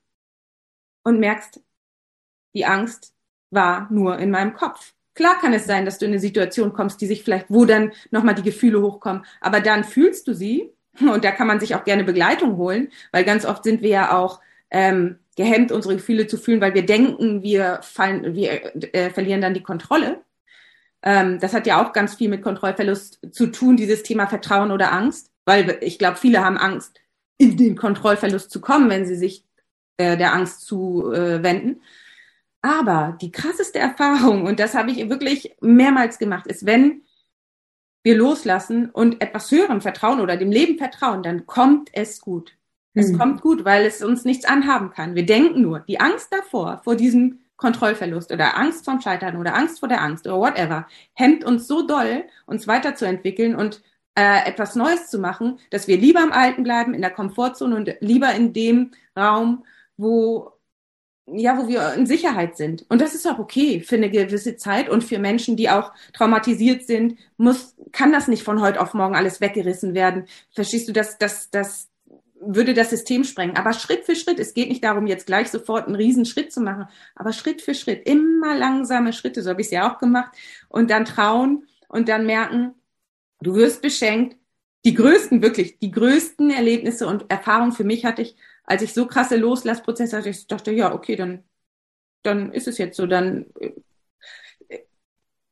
und merkst, die Angst war nur in meinem Kopf. Klar kann es sein, dass du in eine Situation kommst, die sich vielleicht, wo dann nochmal die Gefühle hochkommen, aber dann fühlst du sie und da kann man sich auch gerne Begleitung holen, weil ganz oft sind wir ja auch ähm, gehemmt, unsere Gefühle zu fühlen, weil wir denken, wir fallen, wir äh, verlieren dann die Kontrolle. Ähm, das hat ja auch ganz viel mit Kontrollverlust zu tun, dieses Thema Vertrauen oder Angst, weil ich glaube, viele haben Angst, in den Kontrollverlust zu kommen, wenn sie sich äh, der Angst zuwenden. Aber die krasseste Erfahrung, und das habe ich wirklich mehrmals gemacht, ist, wenn wir loslassen und etwas höherem vertrauen oder dem Leben vertrauen, dann kommt es gut. Es hm. kommt gut, weil es uns nichts anhaben kann. Wir denken nur, die Angst davor, vor diesem Kontrollverlust oder Angst vom Scheitern oder Angst vor der Angst oder whatever, hemmt uns so doll, uns weiterzuentwickeln und äh, etwas Neues zu machen, dass wir lieber am Alten bleiben, in der Komfortzone und lieber in dem Raum, wo ja, wo wir in Sicherheit sind. Und das ist auch okay für eine gewisse Zeit und für Menschen, die auch traumatisiert sind, muss, kann das nicht von heute auf morgen alles weggerissen werden. Verstehst du, dass, dass, dass würde das System sprengen. Aber Schritt für Schritt, es geht nicht darum, jetzt gleich sofort einen riesen Schritt zu machen, aber Schritt für Schritt, immer langsame Schritte, so habe ich es ja auch gemacht, und dann trauen und dann merken, Du wirst beschenkt. Die größten, wirklich, die größten Erlebnisse und Erfahrungen für mich hatte ich, als ich so krasse Loslassprozesse hatte, ich dachte, ja, okay, dann, dann ist es jetzt so, dann, äh,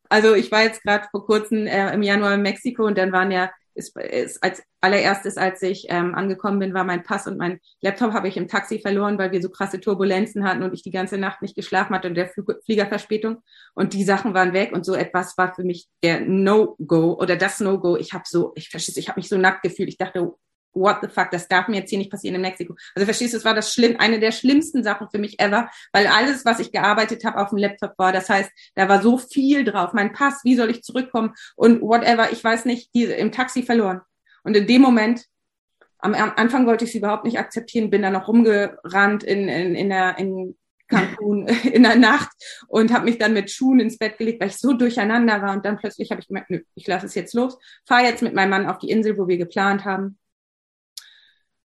also ich war jetzt gerade vor kurzem äh, im Januar in Mexiko und dann waren ja ist, ist als allererstes, als ich ähm, angekommen bin, war mein Pass und mein Laptop habe ich im Taxi verloren, weil wir so krasse Turbulenzen hatten und ich die ganze Nacht nicht geschlafen hatte und der Fliegerverspätung. Und die Sachen waren weg und so etwas war für mich der No-Go oder das No-Go. Ich habe so, ich verstehe, ich habe mich so nackt gefühlt. Ich dachte, what the fuck, das darf mir jetzt hier nicht passieren in Mexiko. Also verstehst du, es war das schlimm, eine der schlimmsten Sachen für mich ever, weil alles, was ich gearbeitet habe auf dem Laptop war, das heißt, da war so viel drauf, mein Pass, wie soll ich zurückkommen und whatever, ich weiß nicht, die, im Taxi verloren. Und in dem Moment, am, am Anfang wollte ich sie überhaupt nicht akzeptieren, bin dann noch rumgerannt in, in, in der, in Cancun in der Nacht und habe mich dann mit Schuhen ins Bett gelegt, weil ich so durcheinander war. Und dann plötzlich habe ich gemerkt, nö, ich lasse es jetzt los, fahre jetzt mit meinem Mann auf die Insel, wo wir geplant haben.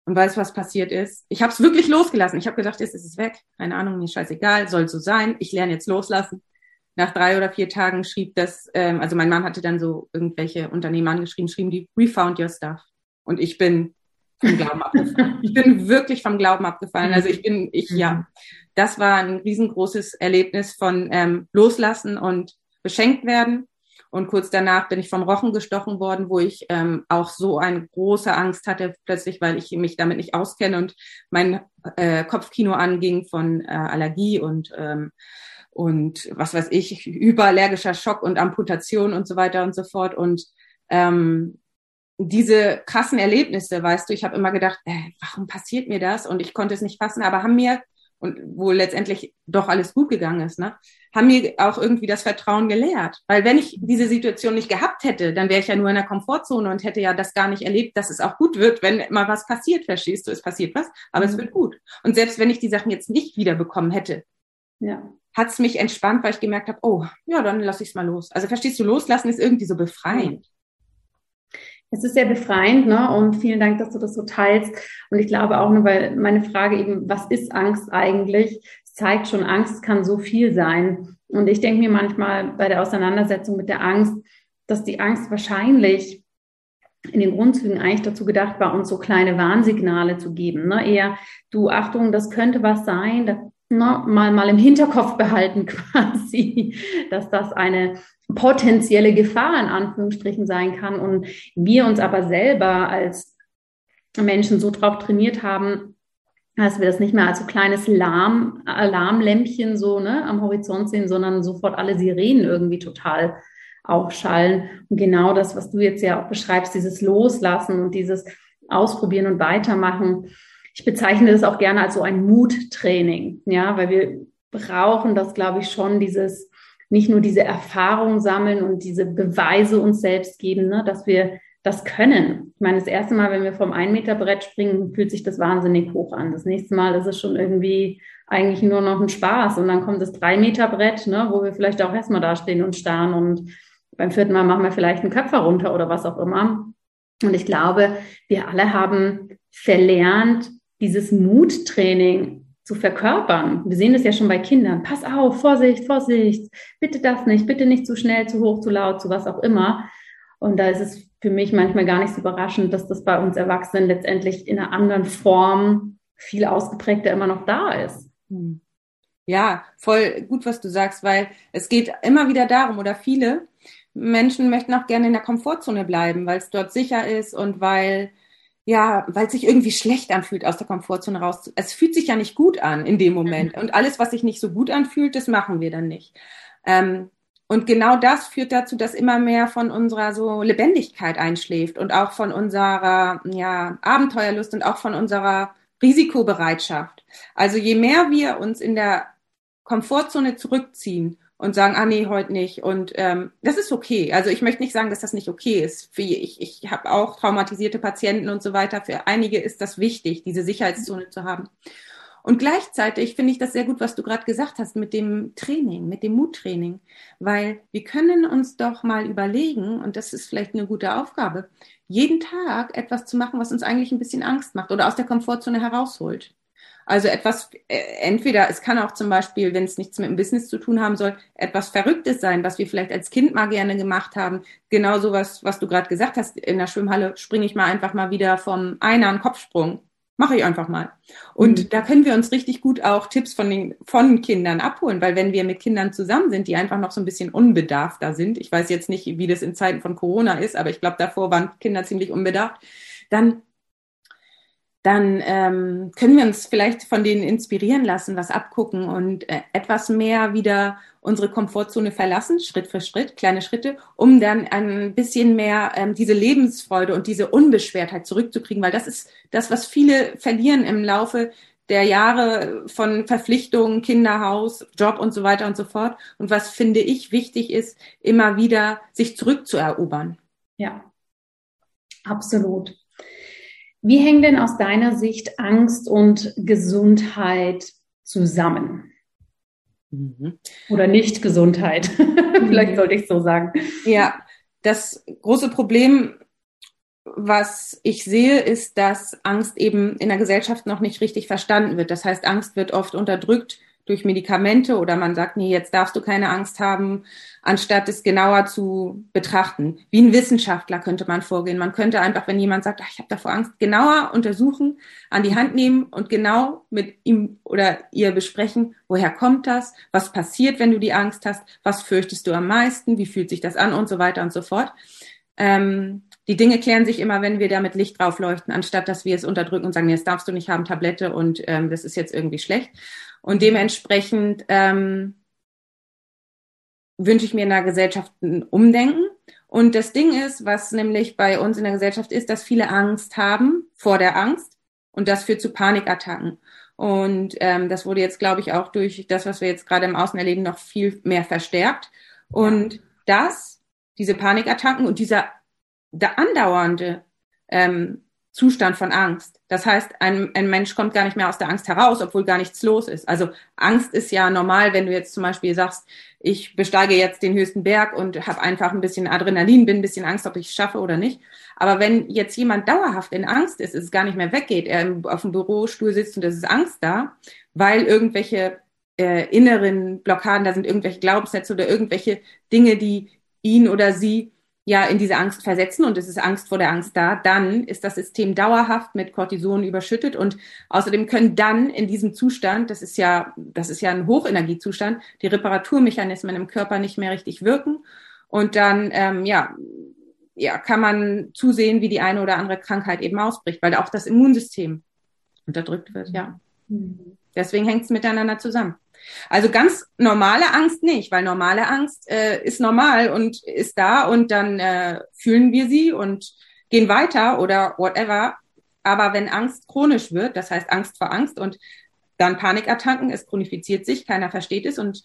Und weißt was passiert ist? Ich habe es wirklich losgelassen. Ich habe gedacht, jetzt ist es weg. Keine Ahnung, mir scheißegal, soll so sein. Ich lerne jetzt loslassen. Nach drei oder vier Tagen schrieb das, ähm, also mein Mann hatte dann so irgendwelche Unternehmen angeschrieben, schrieben die, we found your stuff. Und ich bin vom Glauben abgefallen. Ich bin wirklich vom Glauben abgefallen. Also ich bin, ich, ja, das war ein riesengroßes Erlebnis von ähm, Loslassen und beschenkt werden. Und kurz danach bin ich vom Rochen gestochen worden, wo ich ähm, auch so eine große Angst hatte, plötzlich, weil ich mich damit nicht auskenne und mein äh, Kopfkino anging von äh, Allergie und ähm, und was weiß ich, hyperallergischer Schock und Amputation und so weiter und so fort. Und ähm, diese krassen Erlebnisse, weißt du, ich habe immer gedacht, äh, warum passiert mir das? Und ich konnte es nicht fassen, aber haben mir, und wo letztendlich doch alles gut gegangen ist, ne, haben mir auch irgendwie das Vertrauen gelehrt. Weil wenn ich diese Situation nicht gehabt hätte, dann wäre ich ja nur in der Komfortzone und hätte ja das gar nicht erlebt, dass es auch gut wird, wenn mal was passiert, verstehst du, es passiert was, aber mhm. es wird gut. Und selbst wenn ich die Sachen jetzt nicht wiederbekommen hätte, ja. hat es mich entspannt, weil ich gemerkt habe, oh, ja, dann lass ich es mal los. Also verstehst du, loslassen ist irgendwie so befreiend. Es ist sehr befreiend, ne? Und vielen Dank, dass du das so teilst. Und ich glaube auch, nur, weil meine Frage eben, was ist Angst eigentlich? Es zeigt schon, Angst kann so viel sein. Und ich denke mir manchmal bei der Auseinandersetzung mit der Angst, dass die Angst wahrscheinlich in den Grundzügen eigentlich dazu gedacht war, uns so kleine Warnsignale zu geben. Ne? Eher, du Achtung, das könnte was sein, da, ne, mal, mal im Hinterkopf behalten quasi, dass das eine potenzielle Gefahr in Anführungsstrichen sein kann und wir uns aber selber als Menschen so drauf trainiert haben, dass wir das nicht mehr als so kleines Alarm, Alarmlämpchen so ne, am Horizont sehen, sondern sofort alle Sirenen irgendwie total aufschallen. Und genau das, was du jetzt ja auch beschreibst, dieses Loslassen und dieses Ausprobieren und Weitermachen. Ich bezeichne das auch gerne als so ein Muttraining, ja, weil wir brauchen das, glaube ich, schon, dieses nicht nur diese Erfahrung sammeln und diese Beweise uns selbst geben, ne, dass wir das können. Ich meine, das erste Mal, wenn wir vom ein Meter Brett springen, fühlt sich das wahnsinnig hoch an. Das nächste Mal ist es schon irgendwie eigentlich nur noch ein Spaß. Und dann kommt das drei Meter Brett, ne, wo wir vielleicht auch erstmal dastehen und starren. Und beim vierten Mal machen wir vielleicht einen Köpfer runter oder was auch immer. Und ich glaube, wir alle haben verlernt, dieses Muttraining zu verkörpern. Wir sehen das ja schon bei Kindern. Pass auf, Vorsicht, Vorsicht, bitte das nicht, bitte nicht zu schnell, zu hoch, zu laut, zu was auch immer. Und da ist es für mich manchmal gar nicht so überraschend, dass das bei uns Erwachsenen letztendlich in einer anderen Form viel ausgeprägter immer noch da ist. Hm. Ja, voll gut, was du sagst, weil es geht immer wieder darum, oder viele Menschen möchten auch gerne in der Komfortzone bleiben, weil es dort sicher ist und weil ja, weil es sich irgendwie schlecht anfühlt, aus der Komfortzone raus. Es fühlt sich ja nicht gut an in dem Moment. Mhm. Und alles, was sich nicht so gut anfühlt, das machen wir dann nicht. Ähm, und genau das führt dazu, dass immer mehr von unserer so Lebendigkeit einschläft und auch von unserer ja, Abenteuerlust und auch von unserer Risikobereitschaft. Also je mehr wir uns in der Komfortzone zurückziehen und sagen, ah nee, heute nicht. Und ähm, das ist okay. Also ich möchte nicht sagen, dass das nicht okay ist. Für, ich ich habe auch traumatisierte Patienten und so weiter. Für einige ist das wichtig, diese Sicherheitszone zu haben. Und gleichzeitig finde ich das sehr gut, was du gerade gesagt hast mit dem Training, mit dem Muttraining, weil wir können uns doch mal überlegen, und das ist vielleicht eine gute Aufgabe, jeden Tag etwas zu machen, was uns eigentlich ein bisschen Angst macht oder aus der Komfortzone herausholt. Also etwas, äh, entweder, es kann auch zum Beispiel, wenn es nichts mit dem Business zu tun haben soll, etwas Verrücktes sein, was wir vielleicht als Kind mal gerne gemacht haben. Genau sowas, was du gerade gesagt hast, in der Schwimmhalle springe ich mal einfach mal wieder vom Einer einen Kopfsprung. Mache ich einfach mal. Und mhm. da können wir uns richtig gut auch Tipps von den von Kindern abholen, weil wenn wir mit Kindern zusammen sind, die einfach noch so ein bisschen unbedarfter sind, ich weiß jetzt nicht, wie das in Zeiten von Corona ist, aber ich glaube, davor waren Kinder ziemlich unbedarft, dann dann ähm, können wir uns vielleicht von denen inspirieren lassen, was abgucken und äh, etwas mehr wieder unsere Komfortzone verlassen, Schritt für Schritt, kleine Schritte, um dann ein bisschen mehr ähm, diese Lebensfreude und diese Unbeschwertheit zurückzukriegen, weil das ist das, was viele verlieren im Laufe der Jahre von Verpflichtungen, Kinderhaus, Job und so weiter und so fort. Und was finde ich wichtig ist, immer wieder sich zurückzuerobern. Ja, absolut. Wie hängen denn aus deiner Sicht Angst und Gesundheit zusammen? Mhm. Oder nicht Gesundheit? Vielleicht sollte ich so sagen. Ja, das große Problem, was ich sehe, ist, dass Angst eben in der Gesellschaft noch nicht richtig verstanden wird. Das heißt, Angst wird oft unterdrückt durch Medikamente oder man sagt, nee, jetzt darfst du keine Angst haben, anstatt es genauer zu betrachten. Wie ein Wissenschaftler könnte man vorgehen. Man könnte einfach, wenn jemand sagt, ach, ich habe davor Angst, genauer untersuchen, an die Hand nehmen und genau mit ihm oder ihr besprechen, woher kommt das, was passiert, wenn du die Angst hast, was fürchtest du am meisten, wie fühlt sich das an und so weiter und so fort. Ähm, die Dinge klären sich immer, wenn wir da mit Licht drauf leuchten, anstatt dass wir es unterdrücken und sagen, jetzt darfst du nicht haben, Tablette und ähm, das ist jetzt irgendwie schlecht. Und dementsprechend ähm, wünsche ich mir in der Gesellschaft ein Umdenken. Und das Ding ist, was nämlich bei uns in der Gesellschaft ist, dass viele Angst haben vor der Angst und das führt zu Panikattacken. Und ähm, das wurde jetzt, glaube ich, auch durch das, was wir jetzt gerade im Außen erleben, noch viel mehr verstärkt. Und das, diese Panikattacken und dieser der andauernde ähm, Zustand von Angst. Das heißt, ein, ein Mensch kommt gar nicht mehr aus der Angst heraus, obwohl gar nichts los ist. Also Angst ist ja normal, wenn du jetzt zum Beispiel sagst, ich besteige jetzt den höchsten Berg und habe einfach ein bisschen Adrenalin, bin ein bisschen Angst, ob ich es schaffe oder nicht. Aber wenn jetzt jemand dauerhaft in Angst ist, es gar nicht mehr weggeht, er auf dem Bürostuhl sitzt und es ist Angst da, weil irgendwelche äh, inneren Blockaden, da sind irgendwelche Glaubenssätze oder irgendwelche Dinge, die ihn oder sie ja in diese Angst versetzen und es ist Angst vor der Angst da, dann ist das System dauerhaft mit Cortison überschüttet und außerdem können dann in diesem Zustand, das ist ja, das ist ja ein Hochenergiezustand, die Reparaturmechanismen im Körper nicht mehr richtig wirken und dann, ähm, ja, ja, kann man zusehen, wie die eine oder andere Krankheit eben ausbricht, weil auch das Immunsystem unterdrückt wird, ja. Mhm. Deswegen hängt es miteinander zusammen. Also ganz normale Angst nicht, weil normale Angst äh, ist normal und ist da und dann äh, fühlen wir sie und gehen weiter oder whatever. Aber wenn Angst chronisch wird, das heißt Angst vor Angst und dann Panikattacken, es chronifiziert sich, keiner versteht es und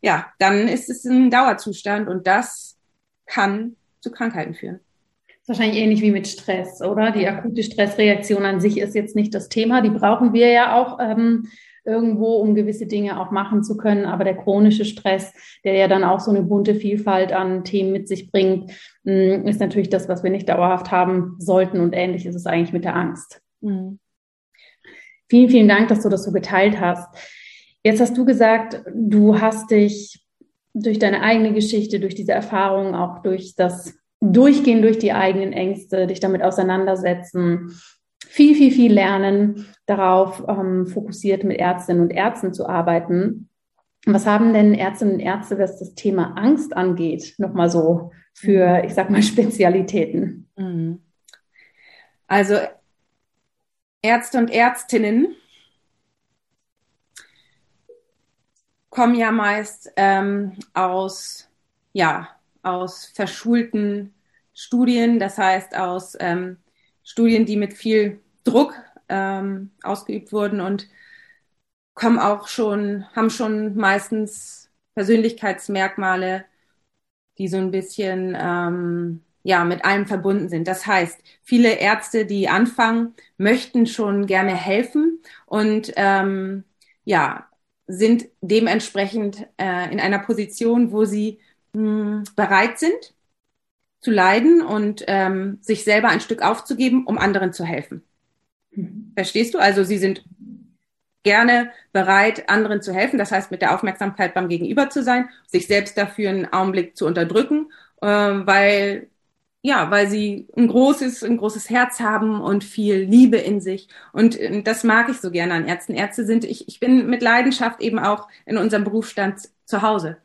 ja, dann ist es ein Dauerzustand und das kann zu Krankheiten führen. Wahrscheinlich ähnlich wie mit Stress, oder? Die akute Stressreaktion an sich ist jetzt nicht das Thema. Die brauchen wir ja auch ähm, irgendwo, um gewisse Dinge auch machen zu können. Aber der chronische Stress, der ja dann auch so eine bunte Vielfalt an Themen mit sich bringt, mm, ist natürlich das, was wir nicht dauerhaft haben sollten. Und ähnlich ist es eigentlich mit der Angst. Mhm. Vielen, vielen Dank, dass du das so geteilt hast. Jetzt hast du gesagt, du hast dich durch deine eigene Geschichte, durch diese Erfahrungen, auch durch das Durchgehen durch die eigenen Ängste, dich damit auseinandersetzen, viel, viel, viel lernen, darauf ähm, fokussiert mit Ärztinnen und Ärzten zu arbeiten. Was haben denn Ärztinnen und Ärzte, was das Thema Angst angeht, nochmal so für, ich sag mal, Spezialitäten? Mhm. Also Ärzte und Ärztinnen kommen ja meist ähm, aus, ja, aus verschulten Studien, das heißt aus ähm, Studien, die mit viel Druck ähm, ausgeübt wurden und kommen auch schon, haben schon meistens Persönlichkeitsmerkmale, die so ein bisschen ähm, ja mit allem verbunden sind. Das heißt, viele Ärzte, die anfangen, möchten schon gerne helfen und ähm, ja sind dementsprechend äh, in einer Position, wo sie mh, hm, bereit sind, zu leiden und ähm, sich selber ein Stück aufzugeben, um anderen zu helfen. Mhm. Verstehst du? Also sie sind gerne bereit, anderen zu helfen. Das heißt, mit der Aufmerksamkeit beim Gegenüber zu sein, sich selbst dafür einen Augenblick zu unterdrücken, äh, weil ja, weil sie ein großes, ein großes Herz haben und viel Liebe in sich. Und äh, das mag ich so gerne an Ärzten. Ärzte sind, ich, ich bin mit Leidenschaft eben auch in unserem Berufsstand zu Hause.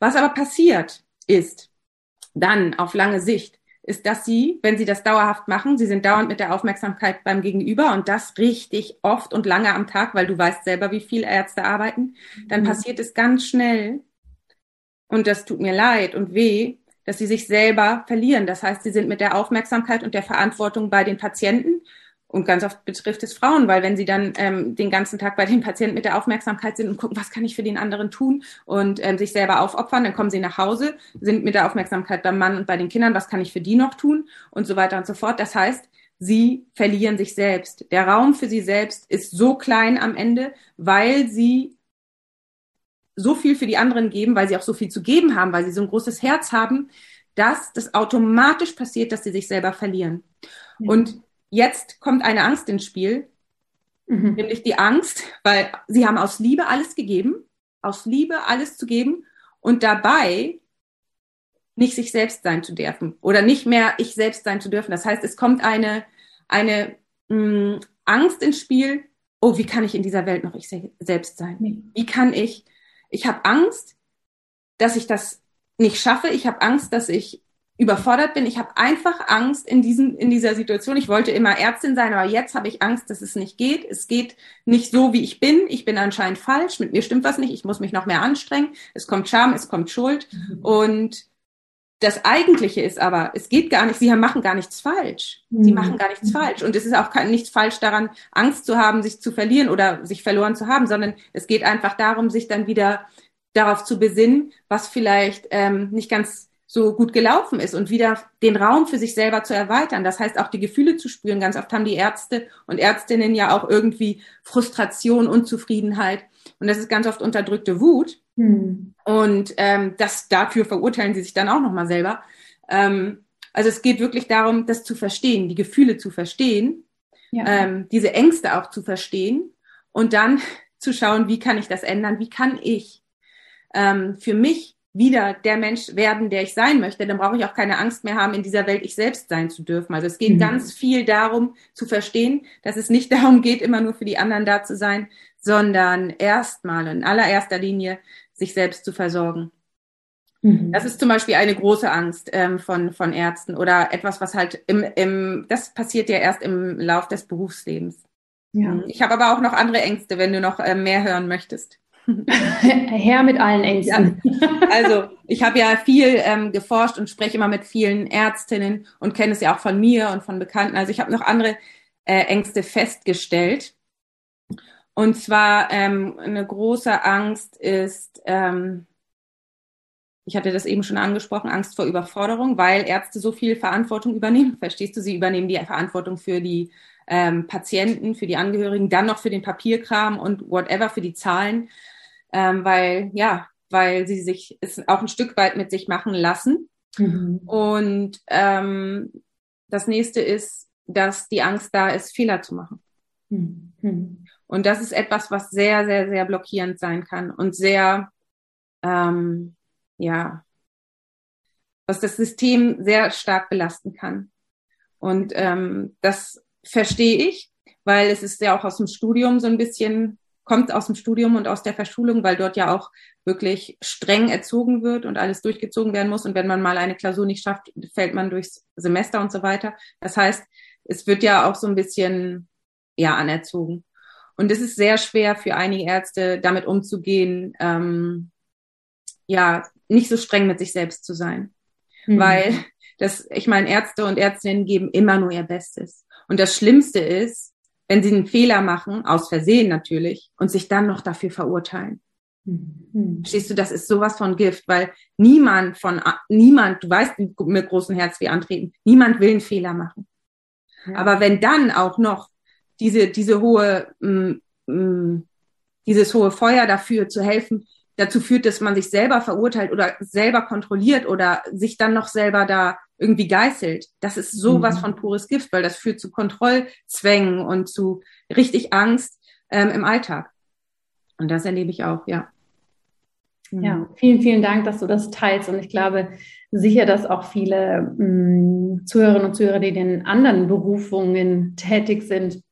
Was aber passiert ist, dann auf lange Sicht, ist, dass sie, wenn sie das dauerhaft machen, sie sind dauernd mit der Aufmerksamkeit beim Gegenüber und das richtig oft und lange am Tag, weil du weißt selber, wie viel Ärzte arbeiten, dann mhm. passiert es ganz schnell, und das tut mir leid und weh, dass sie sich selber verlieren. Das heißt, sie sind mit der Aufmerksamkeit und der Verantwortung bei den Patienten und ganz oft betrifft es Frauen, weil wenn sie dann ähm, den ganzen Tag bei den Patienten mit der Aufmerksamkeit sind und gucken, was kann ich für den anderen tun und ähm, sich selber aufopfern, dann kommen sie nach Hause, sind mit der Aufmerksamkeit beim Mann und bei den Kindern, was kann ich für die noch tun und so weiter und so fort. Das heißt, sie verlieren sich selbst. Der Raum für sie selbst ist so klein am Ende, weil sie so viel für die anderen geben, weil sie auch so viel zu geben haben, weil sie so ein großes Herz haben, dass das automatisch passiert, dass sie sich selber verlieren. Mhm. Und Jetzt kommt eine Angst ins Spiel, mhm. nämlich die Angst, weil sie haben aus Liebe alles gegeben, aus Liebe alles zu geben und dabei nicht sich selbst sein zu dürfen oder nicht mehr ich selbst sein zu dürfen. Das heißt, es kommt eine, eine mh, mm, Angst ins Spiel, oh, wie kann ich in dieser Welt noch ich selbst sein? Wie kann ich, ich habe Angst, dass ich das nicht schaffe. Ich habe Angst, dass ich überfordert bin. Ich habe einfach Angst in, diesen, in dieser Situation. Ich wollte immer Ärztin sein, aber jetzt habe ich Angst, dass es nicht geht. Es geht nicht so, wie ich bin. Ich bin anscheinend falsch. Mit mir stimmt was nicht. Ich muss mich noch mehr anstrengen. Es kommt Scham, es kommt Schuld. Mhm. Und das Eigentliche ist aber, es geht gar nicht, sie machen gar nichts falsch. Sie mhm. machen gar nichts falsch. Und es ist auch kein, nichts falsch daran, Angst zu haben, sich zu verlieren oder sich verloren zu haben, sondern es geht einfach darum, sich dann wieder darauf zu besinnen, was vielleicht ähm, nicht ganz so gut gelaufen ist und wieder den Raum für sich selber zu erweitern. Das heißt auch die Gefühle zu spüren. Ganz oft haben die Ärzte und Ärztinnen ja auch irgendwie Frustration, Unzufriedenheit und das ist ganz oft unterdrückte Wut. Hm. Und ähm, das dafür verurteilen sie sich dann auch noch mal selber. Ähm, also es geht wirklich darum, das zu verstehen, die Gefühle zu verstehen, ja. ähm, diese Ängste auch zu verstehen und dann zu schauen, wie kann ich das ändern? Wie kann ich ähm, für mich wieder der Mensch werden, der ich sein möchte, dann brauche ich auch keine Angst mehr haben, in dieser Welt ich selbst sein zu dürfen. Also es geht mhm. ganz viel darum zu verstehen, dass es nicht darum geht, immer nur für die anderen da zu sein, sondern erstmal in allererster Linie sich selbst zu versorgen. Mhm. Das ist zum Beispiel eine große Angst ähm, von, von Ärzten oder etwas, was halt im, im, das passiert ja erst im Lauf des Berufslebens. Ja. Ich habe aber auch noch andere Ängste, wenn du noch äh, mehr hören möchtest. Her mit allen Ängsten. Ja. Also ich habe ja viel ähm, geforscht und spreche immer mit vielen Ärztinnen und kenne es ja auch von mir und von Bekannten. Also ich habe noch andere äh, Ängste festgestellt. Und zwar ähm, eine große Angst ist, ähm, ich hatte das eben schon angesprochen, Angst vor Überforderung, weil Ärzte so viel Verantwortung übernehmen. Verstehst du, sie übernehmen die Verantwortung für die ähm, Patienten, für die Angehörigen, dann noch für den Papierkram und whatever, für die Zahlen ähm, weil ja, weil sie sich es auch ein Stück weit mit sich machen lassen. Mhm. Und ähm, das nächste ist, dass die Angst da ist, Fehler zu machen. Mhm. Und das ist etwas, was sehr, sehr, sehr blockierend sein kann und sehr, ähm, ja, was das System sehr stark belasten kann. Und ähm, das verstehe ich, weil es ist ja auch aus dem Studium so ein bisschen kommt aus dem Studium und aus der Verschulung, weil dort ja auch wirklich streng erzogen wird und alles durchgezogen werden muss. Und wenn man mal eine Klausur nicht schafft, fällt man durchs Semester und so weiter. Das heißt, es wird ja auch so ein bisschen, ja, anerzogen. Und es ist sehr schwer für einige Ärzte, damit umzugehen, ähm, ja, nicht so streng mit sich selbst zu sein. Mhm. Weil das, ich meine, Ärzte und Ärztinnen geben immer nur ihr Bestes. Und das Schlimmste ist, wenn sie einen Fehler machen, aus Versehen natürlich, und sich dann noch dafür verurteilen. Mhm. Verstehst du, das ist sowas von Gift, weil niemand von, niemand, du weißt, mit großem Herz wie antreten, niemand will einen Fehler machen. Ja. Aber wenn dann auch noch diese, diese hohe, mm, mm, dieses hohe Feuer dafür zu helfen, dazu führt, dass man sich selber verurteilt oder selber kontrolliert oder sich dann noch selber da irgendwie geißelt. Das ist sowas mhm. von pures Gift, weil das führt zu Kontrollzwängen und zu richtig Angst ähm, im Alltag. Und das erlebe ich auch, ja. Ja, mhm. vielen, vielen Dank, dass du das teilst. Und ich glaube sicher, dass auch viele mh, mm, Zuhörerinnen und Zuhörer, die in anderen Berufungen tätig sind,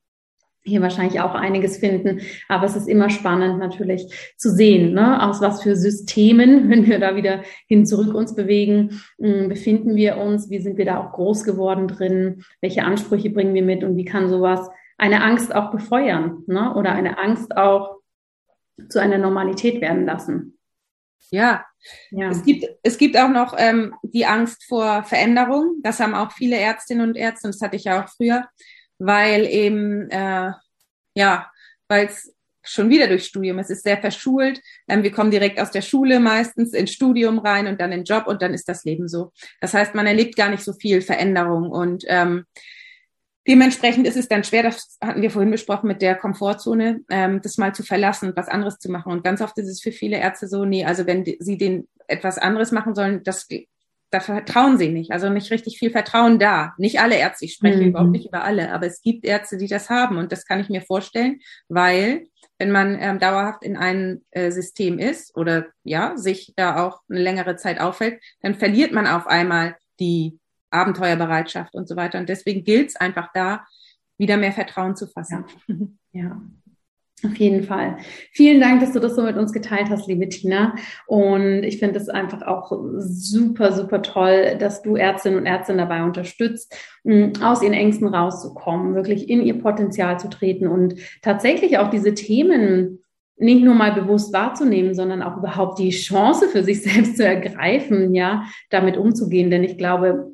hier wahrscheinlich auch einiges finden. Aber es ist immer spannend natürlich zu sehen, ne, aus was für Systemen, wenn wir da wieder hin zurück uns bewegen, hm, befinden wir uns, wie sind wir da auch groß geworden drin, welche Ansprüche bringen wir mit und wie kann sowas eine Angst auch befeuern ne, oder eine Angst auch zu einer Normalität werden lassen. Ja, ja. Es, gibt, es gibt auch noch ähm, die Angst vor Veränderung. Das haben auch viele Ärztinnen und Ärzte, und das hatte ich ja auch früher weil eben, äh, ja, weil es schon wieder durch Studium, es ist sehr verschult. Ähm, wir kommen direkt aus der Schule meistens ins Studium rein und dann in den Job und dann ist das Leben so. Das heißt, man erlebt gar nicht so viel Veränderung und ähm, Dementsprechend ist es dann schwer, das hatten wir vorhin besprochen mit der Komfortzone, ähm, das mal zu verlassen und was anderes zu machen. Und ganz oft ist es für viele Ärzte so, nee, also wenn die, sie den etwas anderes machen sollen, das da vertrauen sie nicht, also nicht richtig viel Vertrauen da. Nicht alle Ärzte, ich spreche mhm. überhaupt nicht über alle, aber es gibt Ärzte, die das haben und das kann ich mir vorstellen, weil wenn man ähm, dauerhaft in einem äh, System ist oder ja, sich da auch eine längere Zeit aufhält, dann verliert man auf einmal die Abenteuerbereitschaft und so weiter. Und deswegen gilt es einfach da, wieder mehr Vertrauen zu fassen. Ja. ja. Auf jeden Fall. Vielen Dank, dass du das so mit uns geteilt hast, liebe Tina. Und ich finde es einfach auch super, super toll, dass du Ärztinnen und Ärzte dabei unterstützt, aus ihren Ängsten rauszukommen, wirklich in ihr Potenzial zu treten und tatsächlich auch diese Themen nicht nur mal bewusst wahrzunehmen, sondern auch überhaupt die Chance für sich selbst zu ergreifen, ja, damit umzugehen. Denn ich glaube,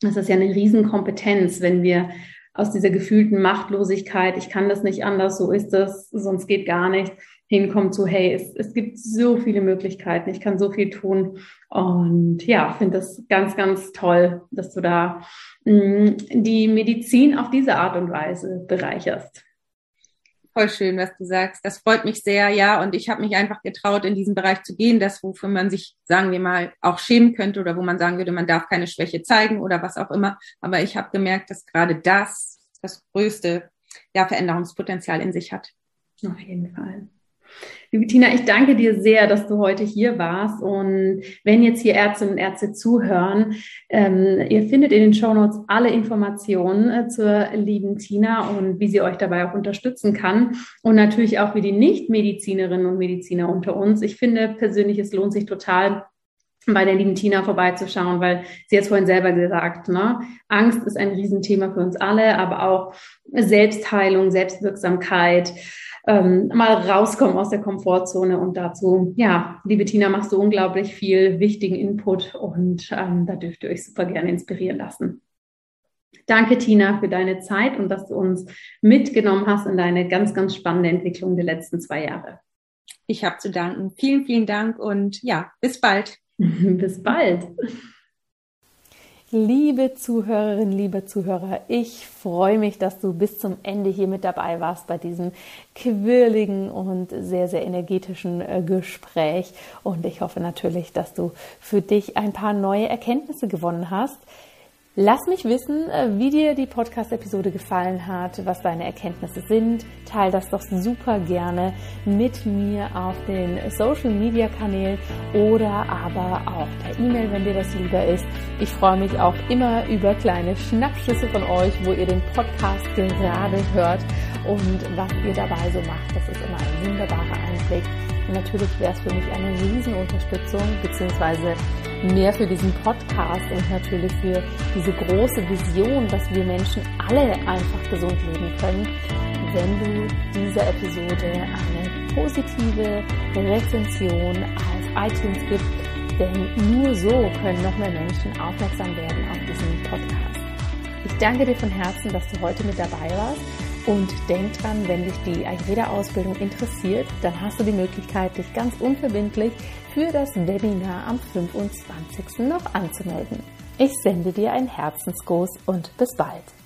das ist ja eine Riesenkompetenz, wenn wir aus dieser gefühlten Machtlosigkeit, ich kann das nicht anders, so ist das, sonst geht gar nichts, hinkommt zu, hey, es, es gibt so viele Möglichkeiten, ich kann so viel tun. Und ja, finde das ganz, ganz toll, dass du da mh, mm, die Medizin auf diese Art und Weise bereicherst. Voll schön, was du sagst. Das freut mich sehr, ja. Und ich habe mich einfach getraut, in diesen Bereich zu gehen, das, wofür man sich, sagen wir mal, auch schämen könnte oder wo man sagen würde, man darf keine Schwäche zeigen oder was auch immer. Aber ich habe gemerkt, dass gerade das das größte ja, Veränderungspotenzial in sich hat. Auf jeden Fall. Liebe Tina, ich danke dir sehr, dass du heute hier warst. Und wenn jetzt hier Ärztinnen und Ärzte zuhören, ähm, ihr findet in den Shownotes alle Informationen äh, zur lieben Tina und wie sie euch dabei auch unterstützen kann. Und natürlich auch wie die Nicht-Medizinerinnen und Mediziner unter uns. Ich finde persönlich, es lohnt sich total, bei der lieben Tina vorbeizuschauen, weil sie hat vorhin selber gesagt, ne? Angst ist ein Riesenthema für uns alle, aber auch Selbstheilung, Selbstwirksamkeit, ähm, mal rauskommen aus der Komfortzone und dazu, ja, liebe Tina, machst du unglaublich viel wichtigen Input und ähm, da dürft ihr euch super gerne inspirieren lassen. Danke, Tina, für deine Zeit und dass du uns mitgenommen hast in deine ganz, ganz spannende Entwicklung der letzten zwei Jahre. Ich habe zu danken. Vielen, vielen Dank und ja, bis bald. bis bald. Liebe Zuhörerinnen, liebe Zuhörer, ich freue mich, dass du bis zum Ende hier mit dabei warst bei diesem quirligen und sehr, sehr energetischen äh, Gespräch. Und ich hoffe natürlich, dass du für dich ein paar neue Erkenntnisse gewonnen hast. Lass mich wissen, äh, wie dir die Podcast-Episode gefallen hat, was deine Erkenntnisse sind. Teil das doch super gerne mit mir auf den Social-Media-Kanälen oder aber auch per E-Mail, wenn dir das lieber ist. Ich freue mich auch immer über kleine Schnappschüsse von euch, wo ihr den Podcast gerade hört und was ihr dabei so macht. Das ist immer ein wunderbarer Einblick. Natürlich wäre es für mich eine Riesenunterstützung, beziehungsweise mehr für diesen Podcast und natürlich für diese große Vision, dass wir Menschen alle einfach gesund leben können, wenn du dieser Episode eine positive Rezension auf iTunes gibst, denn nur so können noch mehr Menschen aufmerksam werden auf diesen Podcast. Ich danke dir von Herzen, dass du heute mit dabei warst und denk dran, wenn dich die Ayurveda-Ausbildung interessiert, dann hast du die Möglichkeit, dich ganz unverbindlich für das Webinar am 25. noch anzumelden. Ich sende dir einen Herzensgruß und bis bald.